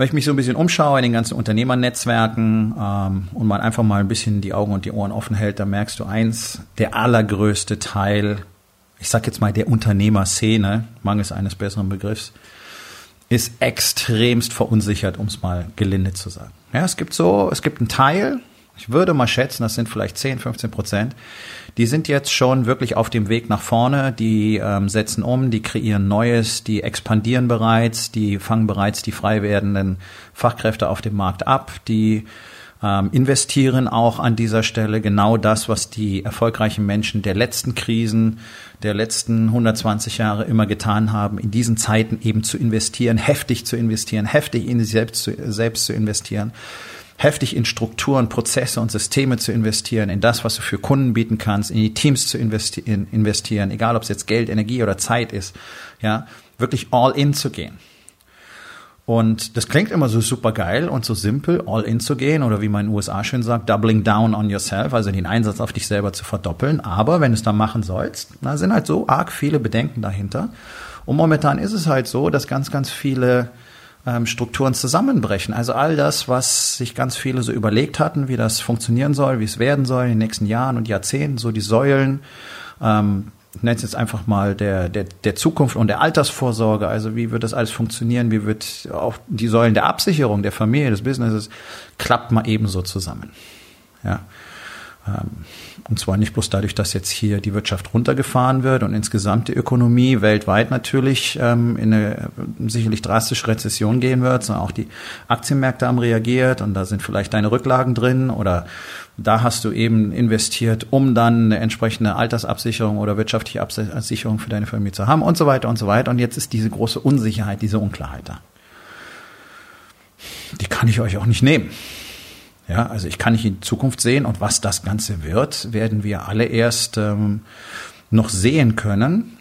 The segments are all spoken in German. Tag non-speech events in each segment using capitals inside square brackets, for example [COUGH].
Wenn ich mich so ein bisschen umschaue in den ganzen Unternehmernetzwerken ähm, und man einfach mal ein bisschen die Augen und die Ohren offen hält, dann merkst du eins, der allergrößte Teil, ich sag jetzt mal der Unternehmerszene, mangels eines besseren Begriffs, ist extremst verunsichert, um es mal gelinde zu sagen. Ja, es gibt so, es gibt einen Teil, ich würde mal schätzen, das sind vielleicht 10, 15 Prozent, die sind jetzt schon wirklich auf dem Weg nach vorne, die ähm, setzen um, die kreieren Neues, die expandieren bereits, die fangen bereits die frei werdenden Fachkräfte auf dem Markt ab, die ähm, investieren auch an dieser Stelle genau das, was die erfolgreichen Menschen der letzten Krisen, der letzten 120 Jahre immer getan haben, in diesen Zeiten eben zu investieren, heftig zu investieren, heftig in sich selbst zu, selbst zu investieren heftig in Strukturen, Prozesse und Systeme zu investieren, in das, was du für Kunden bieten kannst, in die Teams zu investieren, investieren egal ob es jetzt Geld, Energie oder Zeit ist, ja, wirklich all in zu gehen. Und das klingt immer so super geil und so simpel, all in zu gehen oder wie man in den USA schön sagt, doubling down on yourself, also den Einsatz auf dich selber zu verdoppeln. Aber wenn du es dann machen sollst, da sind halt so arg viele Bedenken dahinter. Und momentan ist es halt so, dass ganz, ganz viele ähm, Strukturen zusammenbrechen. Also all das, was sich ganz viele so überlegt hatten, wie das funktionieren soll, wie es werden soll in den nächsten Jahren und Jahrzehnten, so die Säulen, ähm, ich nenne es jetzt einfach mal der, der, der Zukunft und der Altersvorsorge, also wie wird das alles funktionieren, wie wird auch die Säulen der Absicherung, der Familie, des Businesses, klappt mal ebenso zusammen. Ja. Ähm, und zwar nicht bloß dadurch, dass jetzt hier die Wirtschaft runtergefahren wird und insgesamt die Ökonomie weltweit natürlich ähm, in eine sicherlich drastische Rezession gehen wird, sondern auch die Aktienmärkte haben reagiert und da sind vielleicht deine Rücklagen drin oder da hast du eben investiert, um dann eine entsprechende Altersabsicherung oder wirtschaftliche Absicherung für deine Familie zu haben und so weiter und so weiter. Und jetzt ist diese große Unsicherheit, diese Unklarheit da. Die kann ich euch auch nicht nehmen. Ja, also ich kann nicht in Zukunft sehen und was das Ganze wird, werden wir alle erst ähm, noch sehen können.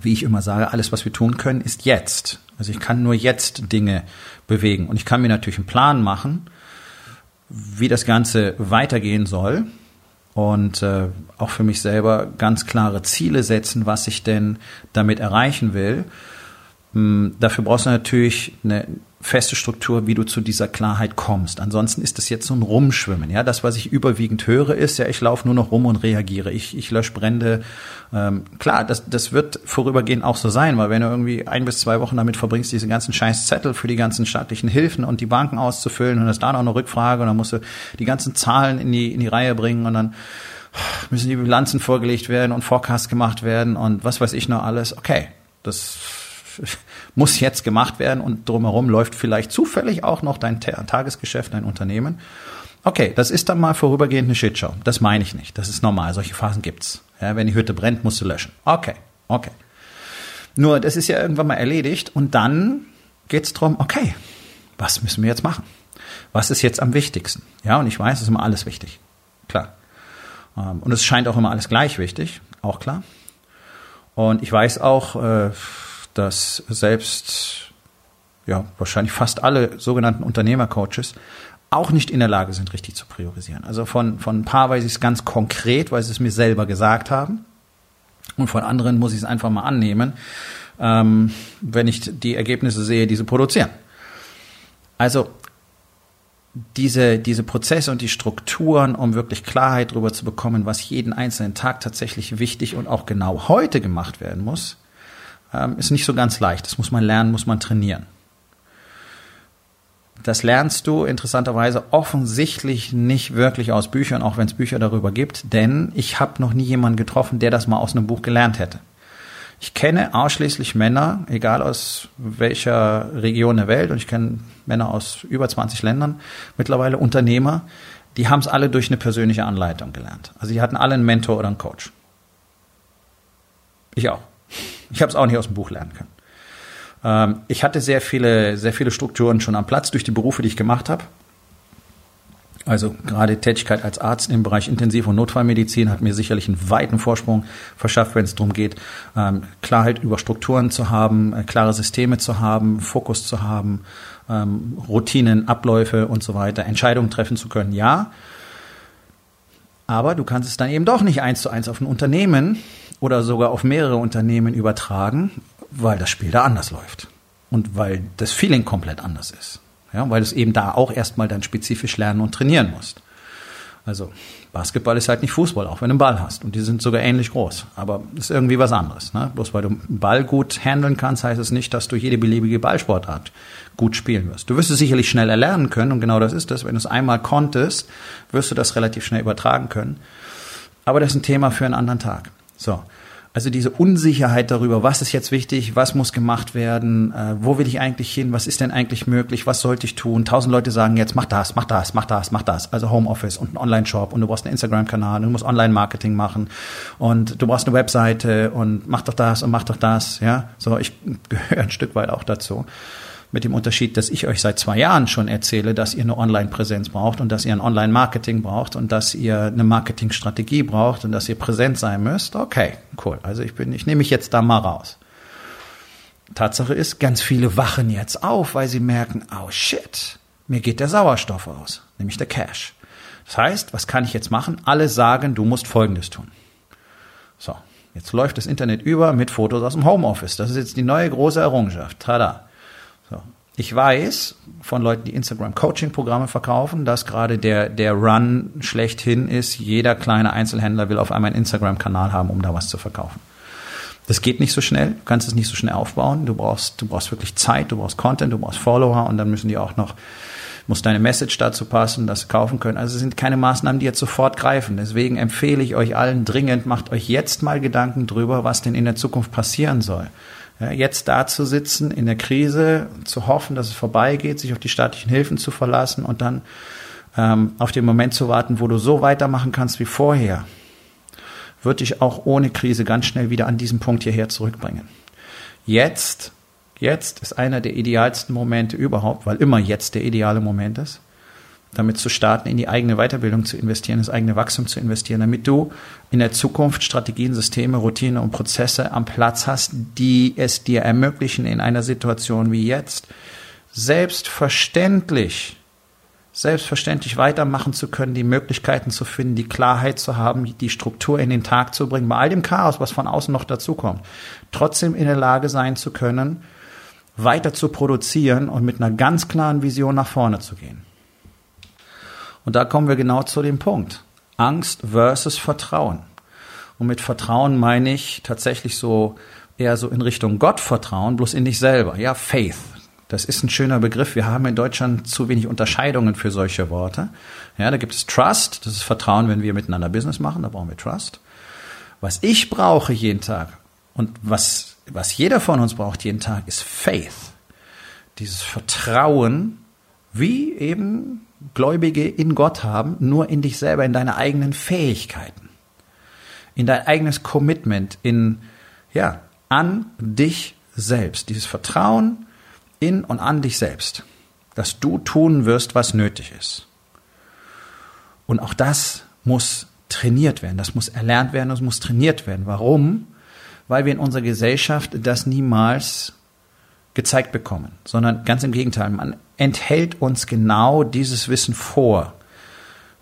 Wie ich immer sage, alles, was wir tun können, ist jetzt. Also ich kann nur jetzt Dinge bewegen. Und ich kann mir natürlich einen Plan machen, wie das Ganze weitergehen soll. Und äh, auch für mich selber ganz klare Ziele setzen, was ich denn damit erreichen will. Hm, dafür brauchst du natürlich eine feste Struktur, wie du zu dieser Klarheit kommst. Ansonsten ist das jetzt so ein Rumschwimmen. Ja, das, was ich überwiegend höre, ist ja, ich laufe nur noch rum und reagiere. Ich, ich lösche Brände. Ähm, klar, das, das wird vorübergehend auch so sein, weil wenn du irgendwie ein bis zwei Wochen damit verbringst, diese ganzen scheiß Zettel für die ganzen staatlichen Hilfen und die Banken auszufüllen und das da noch eine Rückfrage und dann musst du die ganzen Zahlen in die, in die Reihe bringen und dann müssen die Bilanzen vorgelegt werden und Forecasts gemacht werden und was weiß ich noch alles. Okay, das muss jetzt gemacht werden und drumherum läuft vielleicht zufällig auch noch dein Tagesgeschäft, dein Unternehmen. Okay, das ist dann mal vorübergehend eine Shitshow. Das meine ich nicht. Das ist normal. Solche Phasen gibt's. Ja, wenn die Hütte brennt, musst du löschen. Okay, okay. Nur, das ist ja irgendwann mal erledigt und dann geht's drum, okay, was müssen wir jetzt machen? Was ist jetzt am wichtigsten? Ja, und ich weiß, es ist immer alles wichtig. Klar. Ähm, und es scheint auch immer alles gleich wichtig. Auch klar. Und ich weiß auch, äh, dass selbst ja wahrscheinlich fast alle sogenannten Unternehmercoaches auch nicht in der Lage sind, richtig zu priorisieren. Also von, von ein paar weiß ich es ganz konkret, weil sie es mir selber gesagt haben. Und von anderen muss ich es einfach mal annehmen, ähm, wenn ich die Ergebnisse sehe, die sie produzieren. Also diese, diese Prozesse und die Strukturen, um wirklich Klarheit darüber zu bekommen, was jeden einzelnen Tag tatsächlich wichtig und auch genau heute gemacht werden muss, ähm, ist nicht so ganz leicht. Das muss man lernen, muss man trainieren. Das lernst du interessanterweise offensichtlich nicht wirklich aus Büchern, auch wenn es Bücher darüber gibt, denn ich habe noch nie jemanden getroffen, der das mal aus einem Buch gelernt hätte. Ich kenne ausschließlich Männer, egal aus welcher Region der Welt, und ich kenne Männer aus über 20 Ländern, mittlerweile Unternehmer, die haben es alle durch eine persönliche Anleitung gelernt. Also die hatten alle einen Mentor oder einen Coach. Ich auch. Ich habe es auch nicht aus dem Buch lernen können. Ähm, ich hatte sehr viele, sehr viele Strukturen schon am Platz durch die Berufe, die ich gemacht habe. Also gerade Tätigkeit als Arzt im Bereich Intensiv- und Notfallmedizin hat mir sicherlich einen weiten Vorsprung verschafft, wenn es darum geht, ähm, Klarheit über Strukturen zu haben, äh, klare Systeme zu haben, Fokus zu haben, ähm, Routinen, Abläufe und so weiter, Entscheidungen treffen zu können. Ja, aber du kannst es dann eben doch nicht eins zu eins auf ein Unternehmen oder sogar auf mehrere Unternehmen übertragen, weil das Spiel da anders läuft und weil das Feeling komplett anders ist. Ja, weil du es eben da auch erstmal dann spezifisch lernen und trainieren musst. Also Basketball ist halt nicht Fußball, auch wenn du einen Ball hast. Und die sind sogar ähnlich groß. Aber ist irgendwie was anderes. Ne? Bloß weil du einen Ball gut handeln kannst, heißt es nicht, dass du jede beliebige Ballsportart gut spielen wirst. Du wirst es sicherlich schnell erlernen können. Und genau das ist es. Wenn du es einmal konntest, wirst du das relativ schnell übertragen können. Aber das ist ein Thema für einen anderen Tag. So. Also diese Unsicherheit darüber, was ist jetzt wichtig, was muss gemacht werden, äh, wo will ich eigentlich hin, was ist denn eigentlich möglich, was sollte ich tun? Tausend Leute sagen jetzt, mach das, mach das, mach das, mach das. Also Homeoffice und ein Online-Shop und du brauchst einen Instagram-Kanal, du musst Online-Marketing machen und du brauchst eine Webseite und mach doch das und mach doch das. Ja, so ich [LAUGHS] gehöre ein Stück weit auch dazu mit dem Unterschied, dass ich euch seit zwei Jahren schon erzähle, dass ihr eine Online-Präsenz braucht und dass ihr ein Online-Marketing braucht und dass ihr eine Marketingstrategie braucht und dass ihr präsent sein müsst. Okay, cool. Also ich bin, ich nehme mich jetzt da mal raus. Tatsache ist, ganz viele wachen jetzt auf, weil sie merken, oh shit, mir geht der Sauerstoff aus, nämlich der Cash. Das heißt, was kann ich jetzt machen? Alle sagen, du musst Folgendes tun. So, jetzt läuft das Internet über mit Fotos aus dem Homeoffice. Das ist jetzt die neue große Errungenschaft. Tada. Ich weiß von Leuten, die Instagram-Coaching-Programme verkaufen, dass gerade der, der Run schlechthin ist. Jeder kleine Einzelhändler will auf einmal einen Instagram-Kanal haben, um da was zu verkaufen. Das geht nicht so schnell. Du kannst es nicht so schnell aufbauen. Du brauchst, du brauchst wirklich Zeit, du brauchst Content, du brauchst Follower und dann müssen die auch noch, muss deine Message dazu passen, dass sie kaufen können. Also es sind keine Maßnahmen, die jetzt sofort greifen. Deswegen empfehle ich euch allen dringend, macht euch jetzt mal Gedanken drüber, was denn in der Zukunft passieren soll. Ja, jetzt da zu sitzen in der Krise, zu hoffen, dass es vorbeigeht, sich auf die staatlichen Hilfen zu verlassen und dann ähm, auf den Moment zu warten, wo du so weitermachen kannst wie vorher, wird dich auch ohne Krise ganz schnell wieder an diesen Punkt hierher zurückbringen. Jetzt, jetzt ist einer der idealsten Momente überhaupt, weil immer jetzt der ideale Moment ist damit zu starten, in die eigene Weiterbildung zu investieren, das eigene Wachstum zu investieren, damit du in der Zukunft Strategien, Systeme, Routine und Prozesse am Platz hast, die es dir ermöglichen, in einer Situation wie jetzt selbstverständlich, selbstverständlich weitermachen zu können, die Möglichkeiten zu finden, die Klarheit zu haben, die Struktur in den Tag zu bringen, bei all dem Chaos, was von außen noch dazukommt, trotzdem in der Lage sein zu können, weiter zu produzieren und mit einer ganz klaren Vision nach vorne zu gehen. Und da kommen wir genau zu dem Punkt. Angst versus Vertrauen. Und mit Vertrauen meine ich tatsächlich so eher so in Richtung Gott vertrauen, bloß in dich selber. Ja, Faith. Das ist ein schöner Begriff. Wir haben in Deutschland zu wenig Unterscheidungen für solche Worte. Ja, da gibt es Trust. Das ist Vertrauen, wenn wir miteinander Business machen. Da brauchen wir Trust. Was ich brauche jeden Tag und was, was jeder von uns braucht jeden Tag ist Faith. Dieses Vertrauen, wie eben Gläubige in Gott haben, nur in dich selber, in deine eigenen Fähigkeiten, in dein eigenes Commitment, in, ja, an dich selbst. Dieses Vertrauen in und an dich selbst, dass du tun wirst, was nötig ist. Und auch das muss trainiert werden, das muss erlernt werden, das muss trainiert werden. Warum? Weil wir in unserer Gesellschaft das niemals gezeigt bekommen, sondern ganz im Gegenteil, man enthält uns genau dieses Wissen vor.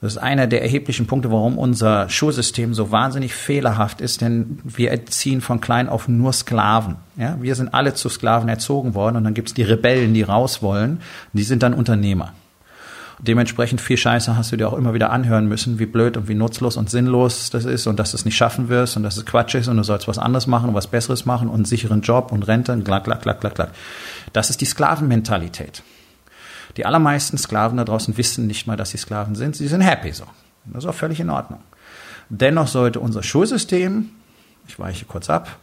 Das ist einer der erheblichen Punkte, warum unser Schulsystem so wahnsinnig fehlerhaft ist, denn wir erziehen von klein auf nur Sklaven. Ja, wir sind alle zu Sklaven erzogen worden und dann gibt es die Rebellen, die raus wollen, die sind dann Unternehmer. Dementsprechend viel Scheiße hast du dir auch immer wieder anhören müssen, wie blöd und wie nutzlos und sinnlos das ist und dass du es nicht schaffen wirst und dass es Quatsch ist und du sollst was anderes machen und was Besseres machen und einen sicheren Job und Rente und klack, klack, klack, klack, klack. Das ist die Sklavenmentalität. Die allermeisten Sklaven da draußen wissen nicht mal, dass sie Sklaven sind. Sie sind happy so. Das ist auch völlig in Ordnung. Dennoch sollte unser Schulsystem, ich weiche kurz ab,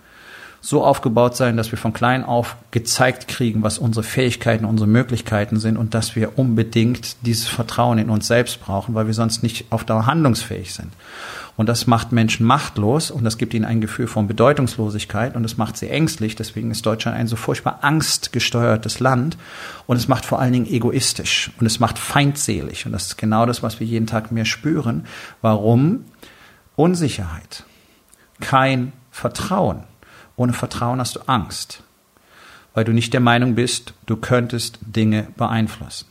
so aufgebaut sein, dass wir von klein auf gezeigt kriegen, was unsere Fähigkeiten, unsere Möglichkeiten sind und dass wir unbedingt dieses Vertrauen in uns selbst brauchen, weil wir sonst nicht auf Dauer handlungsfähig sind. Und das macht Menschen machtlos und das gibt ihnen ein Gefühl von Bedeutungslosigkeit und es macht sie ängstlich. Deswegen ist Deutschland ein so furchtbar angstgesteuertes Land und es macht vor allen Dingen egoistisch und es macht feindselig. Und das ist genau das, was wir jeden Tag mehr spüren. Warum? Unsicherheit. Kein Vertrauen. Ohne Vertrauen hast du Angst, weil du nicht der Meinung bist, du könntest Dinge beeinflussen.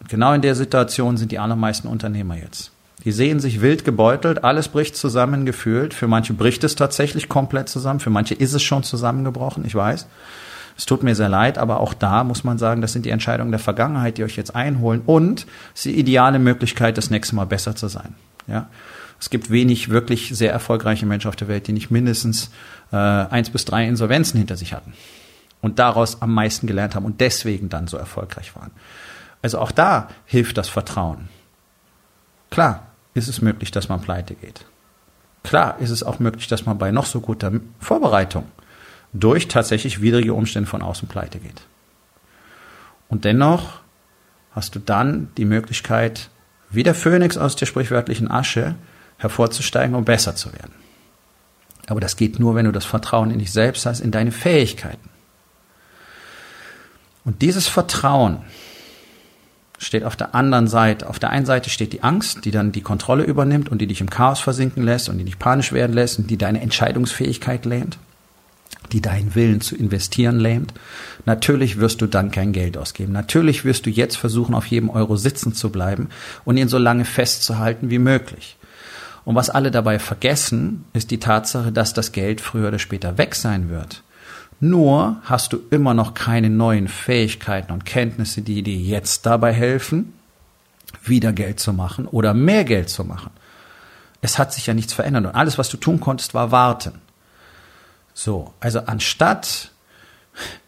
Und genau in der Situation sind die allermeisten Unternehmer jetzt. Die sehen sich wild gebeutelt, alles bricht zusammen gefühlt. Für manche bricht es tatsächlich komplett zusammen, für manche ist es schon zusammengebrochen, ich weiß. Es tut mir sehr leid, aber auch da muss man sagen, das sind die Entscheidungen der Vergangenheit, die euch jetzt einholen und es ist die ideale Möglichkeit, das nächste Mal besser zu sein. Ja? Es gibt wenig wirklich sehr erfolgreiche Menschen auf der Welt, die nicht mindestens äh, eins bis drei Insolvenzen hinter sich hatten und daraus am meisten gelernt haben und deswegen dann so erfolgreich waren. Also auch da hilft das Vertrauen. Klar ist es möglich, dass man pleite geht. Klar ist es auch möglich, dass man bei noch so guter Vorbereitung durch tatsächlich widrige Umstände von außen pleite geht. Und dennoch hast du dann die Möglichkeit, wie der Phönix aus der sprichwörtlichen Asche hervorzusteigen und besser zu werden. Aber das geht nur, wenn du das Vertrauen in dich selbst hast, in deine Fähigkeiten. Und dieses Vertrauen steht auf der anderen Seite. Auf der einen Seite steht die Angst, die dann die Kontrolle übernimmt und die dich im Chaos versinken lässt und die dich panisch werden lässt und die deine Entscheidungsfähigkeit lähmt, die deinen Willen zu investieren lähmt. Natürlich wirst du dann kein Geld ausgeben. Natürlich wirst du jetzt versuchen, auf jedem Euro sitzen zu bleiben und ihn so lange festzuhalten wie möglich. Und was alle dabei vergessen, ist die Tatsache, dass das Geld früher oder später weg sein wird. Nur hast du immer noch keine neuen Fähigkeiten und Kenntnisse, die dir jetzt dabei helfen, wieder Geld zu machen oder mehr Geld zu machen. Es hat sich ja nichts verändert und alles, was du tun konntest, war warten. So, also anstatt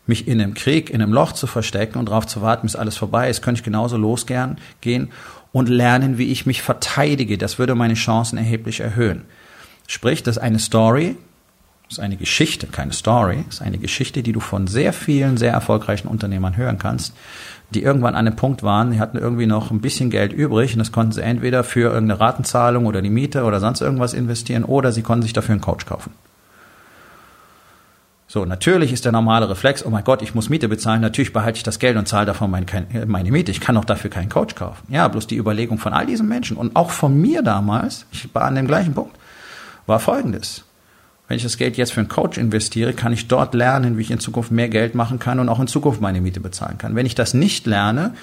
mich in einem Krieg, in einem Loch zu verstecken und darauf zu warten, bis alles vorbei ist, könnte ich genauso losgehen gehen und lernen, wie ich mich verteidige. Das würde meine Chancen erheblich erhöhen. Sprich, das ist eine Story, das ist eine Geschichte, keine Story, das ist eine Geschichte, die du von sehr vielen, sehr erfolgreichen Unternehmern hören kannst, die irgendwann an einem Punkt waren, die hatten irgendwie noch ein bisschen Geld übrig und das konnten sie entweder für irgendeine Ratenzahlung oder die Miete oder sonst irgendwas investieren oder sie konnten sich dafür einen Coach kaufen. So, natürlich ist der normale Reflex, oh mein Gott, ich muss Miete bezahlen, natürlich behalte ich das Geld und zahle davon meine, meine Miete. Ich kann auch dafür keinen Coach kaufen. Ja, bloß die Überlegung von all diesen Menschen und auch von mir damals, ich war an dem gleichen Punkt, war folgendes. Wenn ich das Geld jetzt für einen Coach investiere, kann ich dort lernen, wie ich in Zukunft mehr Geld machen kann und auch in Zukunft meine Miete bezahlen kann. Wenn ich das nicht lerne,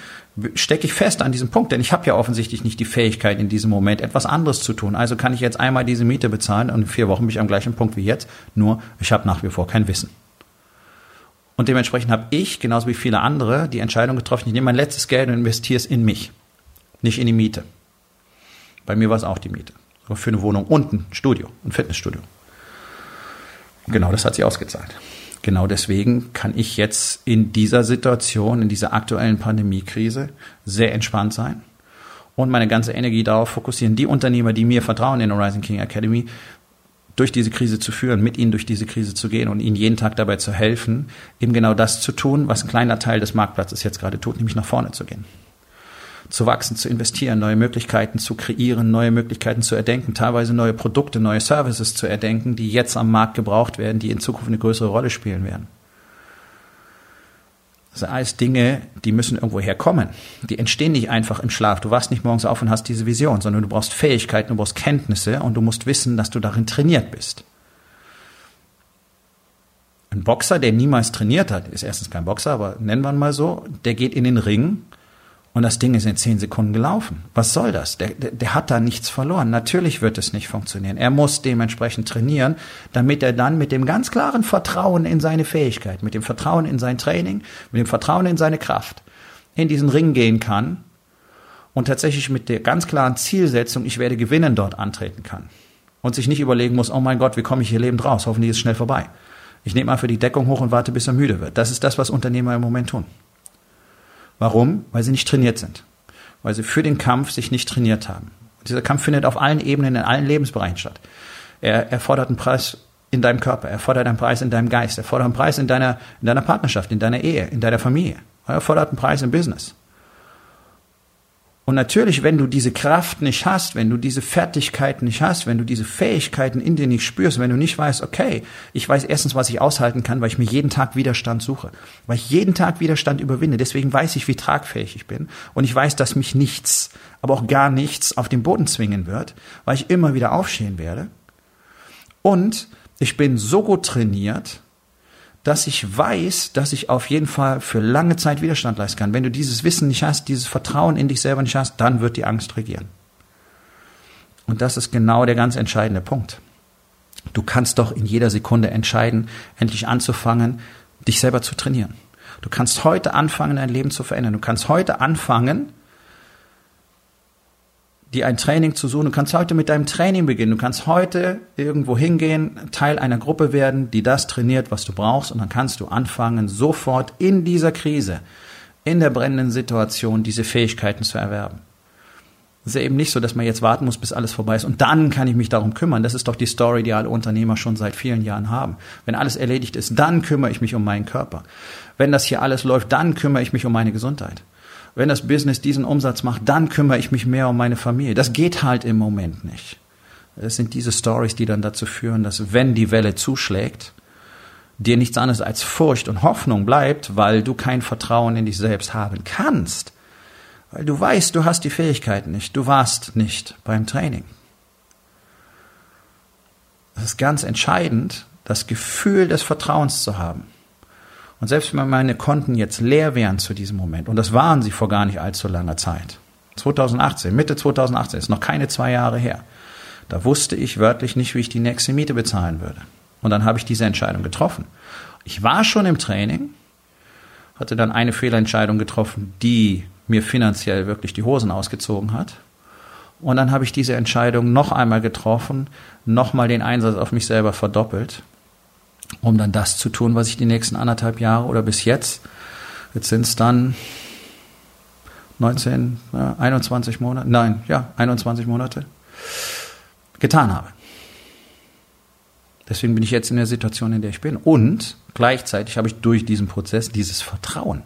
stecke ich fest an diesem Punkt, denn ich habe ja offensichtlich nicht die Fähigkeit in diesem Moment etwas anderes zu tun. Also kann ich jetzt einmal diese Miete bezahlen und in vier Wochen bin ich am gleichen Punkt wie jetzt, nur ich habe nach wie vor kein Wissen. Und dementsprechend habe ich, genauso wie viele andere, die Entscheidung getroffen, ich nehme mein letztes Geld und investiere es in mich, nicht in die Miete. Bei mir war es auch die Miete. Für eine Wohnung und ein Studio, ein Fitnessstudio. Genau das hat sie ausgezahlt. Genau deswegen kann ich jetzt in dieser Situation, in dieser aktuellen Pandemiekrise sehr entspannt sein und meine ganze Energie darauf fokussieren, die Unternehmer, die mir vertrauen in Rising King Academy, durch diese Krise zu führen, mit ihnen durch diese Krise zu gehen und ihnen jeden Tag dabei zu helfen, eben genau das zu tun, was ein kleiner Teil des Marktplatzes jetzt gerade tut, nämlich nach vorne zu gehen zu wachsen, zu investieren, neue Möglichkeiten zu kreieren, neue Möglichkeiten zu erdenken, teilweise neue Produkte, neue Services zu erdenken, die jetzt am Markt gebraucht werden, die in Zukunft eine größere Rolle spielen werden. Das sind alles Dinge, die müssen irgendwo herkommen. Die entstehen nicht einfach im Schlaf. Du wachst nicht morgens auf und hast diese Vision, sondern du brauchst Fähigkeiten, du brauchst Kenntnisse und du musst wissen, dass du darin trainiert bist. Ein Boxer, der niemals trainiert hat, ist erstens kein Boxer, aber nennen wir ihn mal so, der geht in den Ring und das Ding ist in zehn Sekunden gelaufen. Was soll das? Der, der, der, hat da nichts verloren. Natürlich wird es nicht funktionieren. Er muss dementsprechend trainieren, damit er dann mit dem ganz klaren Vertrauen in seine Fähigkeit, mit dem Vertrauen in sein Training, mit dem Vertrauen in seine Kraft in diesen Ring gehen kann und tatsächlich mit der ganz klaren Zielsetzung, ich werde gewinnen, dort antreten kann. Und sich nicht überlegen muss, oh mein Gott, wie komme ich hier lebend raus? Hoffentlich ist es schnell vorbei. Ich nehme mal für die Deckung hoch und warte, bis er müde wird. Das ist das, was Unternehmer im Moment tun. Warum? Weil sie nicht trainiert sind. Weil sie für den Kampf sich nicht trainiert haben. Und dieser Kampf findet auf allen Ebenen, in allen Lebensbereichen statt. Er erfordert einen Preis in deinem Körper, er fordert einen Preis in deinem Geist, er fordert einen Preis in deiner, in deiner Partnerschaft, in deiner Ehe, in deiner Familie. Er fordert einen Preis im Business. Und natürlich, wenn du diese Kraft nicht hast, wenn du diese Fertigkeiten nicht hast, wenn du diese Fähigkeiten in dir nicht spürst, wenn du nicht weißt, okay, ich weiß erstens, was ich aushalten kann, weil ich mir jeden Tag Widerstand suche, weil ich jeden Tag Widerstand überwinde, deswegen weiß ich, wie tragfähig ich bin und ich weiß, dass mich nichts, aber auch gar nichts auf den Boden zwingen wird, weil ich immer wieder aufstehen werde. Und ich bin so gut trainiert, dass ich weiß, dass ich auf jeden Fall für lange Zeit Widerstand leisten kann. Wenn du dieses Wissen nicht hast, dieses Vertrauen in dich selber nicht hast, dann wird die Angst regieren. Und das ist genau der ganz entscheidende Punkt. Du kannst doch in jeder Sekunde entscheiden, endlich anzufangen, dich selber zu trainieren. Du kannst heute anfangen, dein Leben zu verändern. Du kannst heute anfangen, dir ein Training zu suchen. Du kannst heute mit deinem Training beginnen. Du kannst heute irgendwo hingehen, Teil einer Gruppe werden, die das trainiert, was du brauchst. Und dann kannst du anfangen, sofort in dieser Krise, in der brennenden Situation, diese Fähigkeiten zu erwerben. Es ist ja eben nicht so, dass man jetzt warten muss, bis alles vorbei ist und dann kann ich mich darum kümmern. Das ist doch die Story, die alle Unternehmer schon seit vielen Jahren haben. Wenn alles erledigt ist, dann kümmere ich mich um meinen Körper. Wenn das hier alles läuft, dann kümmere ich mich um meine Gesundheit wenn das Business diesen Umsatz macht, dann kümmere ich mich mehr um meine Familie. Das geht halt im Moment nicht. Es sind diese Stories, die dann dazu führen, dass wenn die Welle zuschlägt, dir nichts anderes als Furcht und Hoffnung bleibt, weil du kein Vertrauen in dich selbst haben kannst. Weil du weißt, du hast die Fähigkeiten nicht, du warst nicht beim Training. Es ist ganz entscheidend, das Gefühl des Vertrauens zu haben. Und selbst wenn meine Konten jetzt leer wären zu diesem Moment, und das waren sie vor gar nicht allzu langer Zeit, 2018, Mitte 2018, ist noch keine zwei Jahre her, da wusste ich wörtlich nicht, wie ich die nächste Miete bezahlen würde. Und dann habe ich diese Entscheidung getroffen. Ich war schon im Training, hatte dann eine Fehlentscheidung getroffen, die mir finanziell wirklich die Hosen ausgezogen hat. Und dann habe ich diese Entscheidung noch einmal getroffen, nochmal den Einsatz auf mich selber verdoppelt um dann das zu tun, was ich die nächsten anderthalb Jahre oder bis jetzt, jetzt sind es dann 19, ja, 21 Monate, nein, ja, 21 Monate, getan habe. Deswegen bin ich jetzt in der Situation, in der ich bin. Und gleichzeitig habe ich durch diesen Prozess dieses Vertrauen.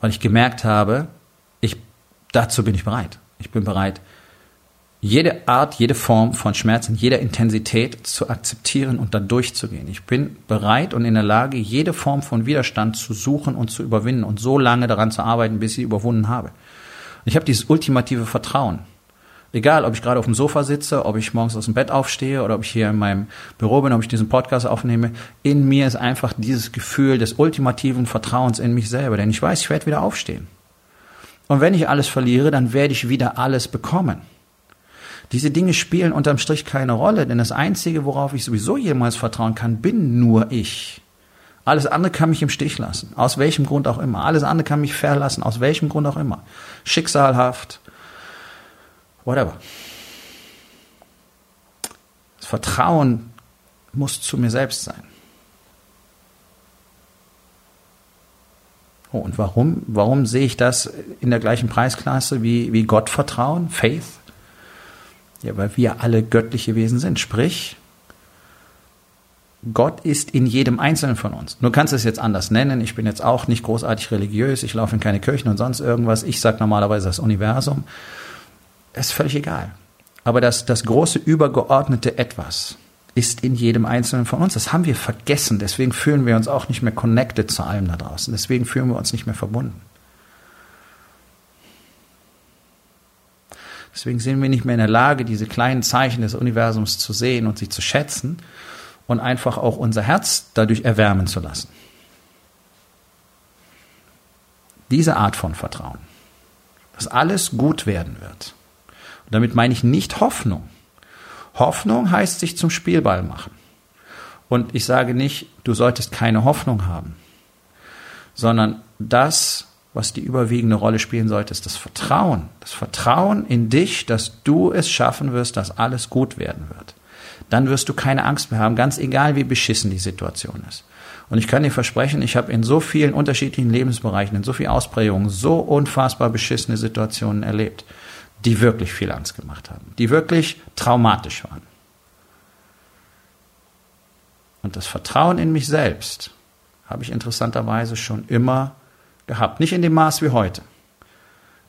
Weil ich gemerkt habe, ich, dazu bin ich bereit. Ich bin bereit, jede Art, jede Form von Schmerz in jeder Intensität zu akzeptieren und da durchzugehen. Ich bin bereit und in der Lage, jede Form von Widerstand zu suchen und zu überwinden und so lange daran zu arbeiten, bis ich sie überwunden habe. ich habe dieses ultimative Vertrauen. Egal, ob ich gerade auf dem Sofa sitze, ob ich morgens aus dem Bett aufstehe oder ob ich hier in meinem Büro bin, ob ich diesen Podcast aufnehme, in mir ist einfach dieses Gefühl des ultimativen Vertrauens in mich selber, denn ich weiß, ich werde wieder aufstehen. Und wenn ich alles verliere, dann werde ich wieder alles bekommen. Diese Dinge spielen unterm Strich keine Rolle, denn das Einzige, worauf ich sowieso jemals vertrauen kann, bin nur ich. Alles andere kann mich im Stich lassen, aus welchem Grund auch immer. Alles andere kann mich verlassen, aus welchem Grund auch immer. Schicksalhaft, whatever. Das Vertrauen muss zu mir selbst sein. Oh, und warum? Warum sehe ich das in der gleichen Preisklasse wie, wie Gottvertrauen, Faith? Ja, weil wir alle göttliche Wesen sind. Sprich, Gott ist in jedem Einzelnen von uns. Du kannst es jetzt anders nennen. Ich bin jetzt auch nicht großartig religiös. Ich laufe in keine Kirchen und sonst irgendwas. Ich sage normalerweise das Universum. ist völlig egal. Aber das, das große übergeordnete Etwas ist in jedem Einzelnen von uns. Das haben wir vergessen. Deswegen fühlen wir uns auch nicht mehr connected zu allem da draußen. Deswegen fühlen wir uns nicht mehr verbunden. Deswegen sind wir nicht mehr in der Lage, diese kleinen Zeichen des Universums zu sehen und sie zu schätzen und einfach auch unser Herz dadurch erwärmen zu lassen. Diese Art von Vertrauen, dass alles gut werden wird. Und damit meine ich nicht Hoffnung. Hoffnung heißt sich zum Spielball machen. Und ich sage nicht, du solltest keine Hoffnung haben, sondern das, was die überwiegende Rolle spielen sollte, ist das Vertrauen. Das Vertrauen in dich, dass du es schaffen wirst, dass alles gut werden wird. Dann wirst du keine Angst mehr haben, ganz egal wie beschissen die Situation ist. Und ich kann dir versprechen, ich habe in so vielen unterschiedlichen Lebensbereichen, in so vielen Ausprägungen so unfassbar beschissene Situationen erlebt, die wirklich viel Angst gemacht haben, die wirklich traumatisch waren. Und das Vertrauen in mich selbst habe ich interessanterweise schon immer gehabt. Nicht in dem Maß wie heute,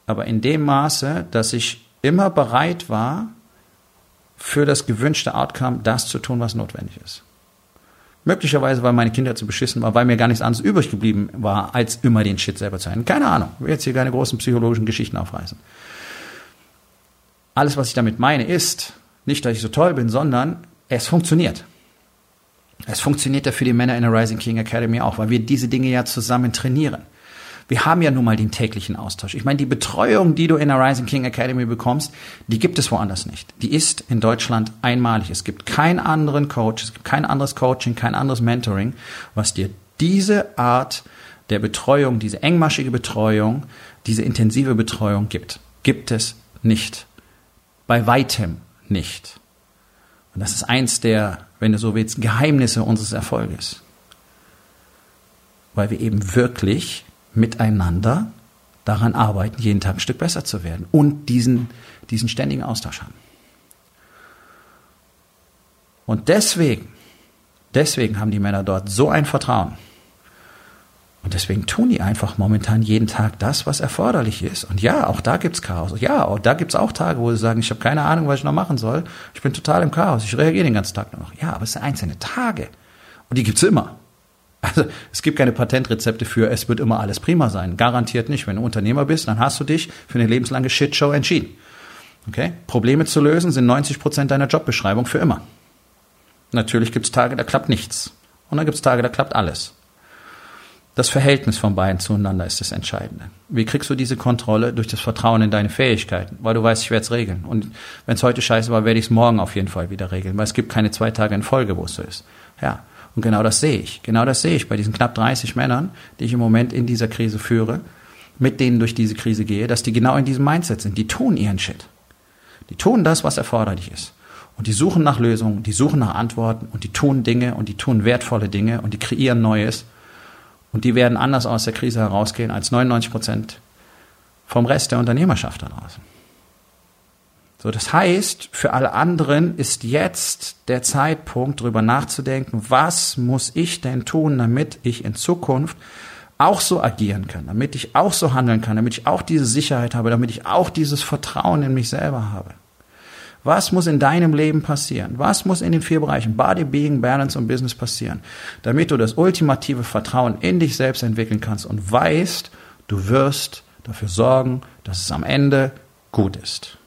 aber in dem Maße, dass ich immer bereit war, für das gewünschte Outcome das zu tun, was notwendig ist. Möglicherweise, weil meine Kinder zu beschissen war, weil mir gar nichts anderes übrig geblieben war, als immer den Shit selber zu halten. Keine Ahnung. Ich will jetzt hier keine großen psychologischen Geschichten aufreißen. Alles, was ich damit meine, ist, nicht, dass ich so toll bin, sondern es funktioniert. Es funktioniert ja für die Männer in der Rising King Academy auch, weil wir diese Dinge ja zusammen trainieren. Wir haben ja nun mal den täglichen Austausch. Ich meine, die Betreuung, die du in der Rising King Academy bekommst, die gibt es woanders nicht. Die ist in Deutschland einmalig. Es gibt keinen anderen Coach, es gibt kein anderes Coaching, kein anderes Mentoring, was dir diese Art der Betreuung, diese engmaschige Betreuung, diese intensive Betreuung gibt. Gibt es nicht. Bei weitem nicht. Und das ist eins der, wenn du so willst, Geheimnisse unseres Erfolges. Weil wir eben wirklich miteinander daran arbeiten, jeden Tag ein Stück besser zu werden und diesen, diesen ständigen Austausch haben. Und deswegen, deswegen haben die Männer dort so ein Vertrauen. Und deswegen tun die einfach momentan jeden Tag das, was erforderlich ist. Und ja, auch da gibt's Chaos. Ja, auch da gibt's auch Tage, wo sie sagen, ich habe keine Ahnung, was ich noch machen soll. Ich bin total im Chaos. Ich reagiere den ganzen Tag nur noch. Ja, aber es sind einzelne Tage. Und die gibt's immer. Also es gibt keine Patentrezepte für, es wird immer alles prima sein. Garantiert nicht. Wenn du Unternehmer bist, dann hast du dich für eine lebenslange Shitshow entschieden. Okay? Probleme zu lösen sind 90 Prozent deiner Jobbeschreibung für immer. Natürlich gibt es Tage, da klappt nichts. Und dann gibt es Tage, da klappt alles. Das Verhältnis von beiden zueinander ist das Entscheidende. Wie kriegst du diese Kontrolle? Durch das Vertrauen in deine Fähigkeiten, weil du weißt, ich werde es regeln. Und wenn es heute scheiße war, werde ich es morgen auf jeden Fall wieder regeln, weil es gibt keine zwei Tage in Folge, wo es so ist. Ja. Und genau das sehe ich. Genau das sehe ich bei diesen knapp 30 Männern, die ich im Moment in dieser Krise führe, mit denen durch diese Krise gehe, dass die genau in diesem Mindset sind. Die tun ihren Shit. Die tun das, was erforderlich ist. Und die suchen nach Lösungen, die suchen nach Antworten und die tun Dinge und die tun wertvolle Dinge und die kreieren Neues. Und die werden anders aus der Krise herausgehen als 99 Prozent vom Rest der Unternehmerschaft da draußen. So, das heißt, für alle anderen ist jetzt der Zeitpunkt, darüber nachzudenken, was muss ich denn tun, damit ich in Zukunft auch so agieren kann, damit ich auch so handeln kann, damit ich auch diese Sicherheit habe, damit ich auch dieses Vertrauen in mich selber habe. Was muss in deinem Leben passieren? Was muss in den vier Bereichen Body, Being, Balance und Business passieren, damit du das ultimative Vertrauen in dich selbst entwickeln kannst und weißt, du wirst dafür sorgen, dass es am Ende gut ist.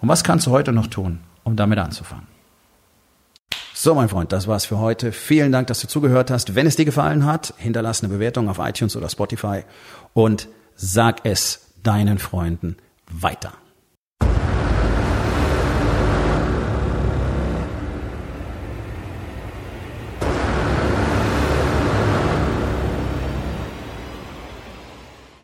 Und was kannst du heute noch tun, um damit anzufangen? So, mein Freund, das war's für heute. Vielen Dank, dass du zugehört hast. Wenn es dir gefallen hat, hinterlass eine Bewertung auf iTunes oder Spotify und sag es deinen Freunden weiter.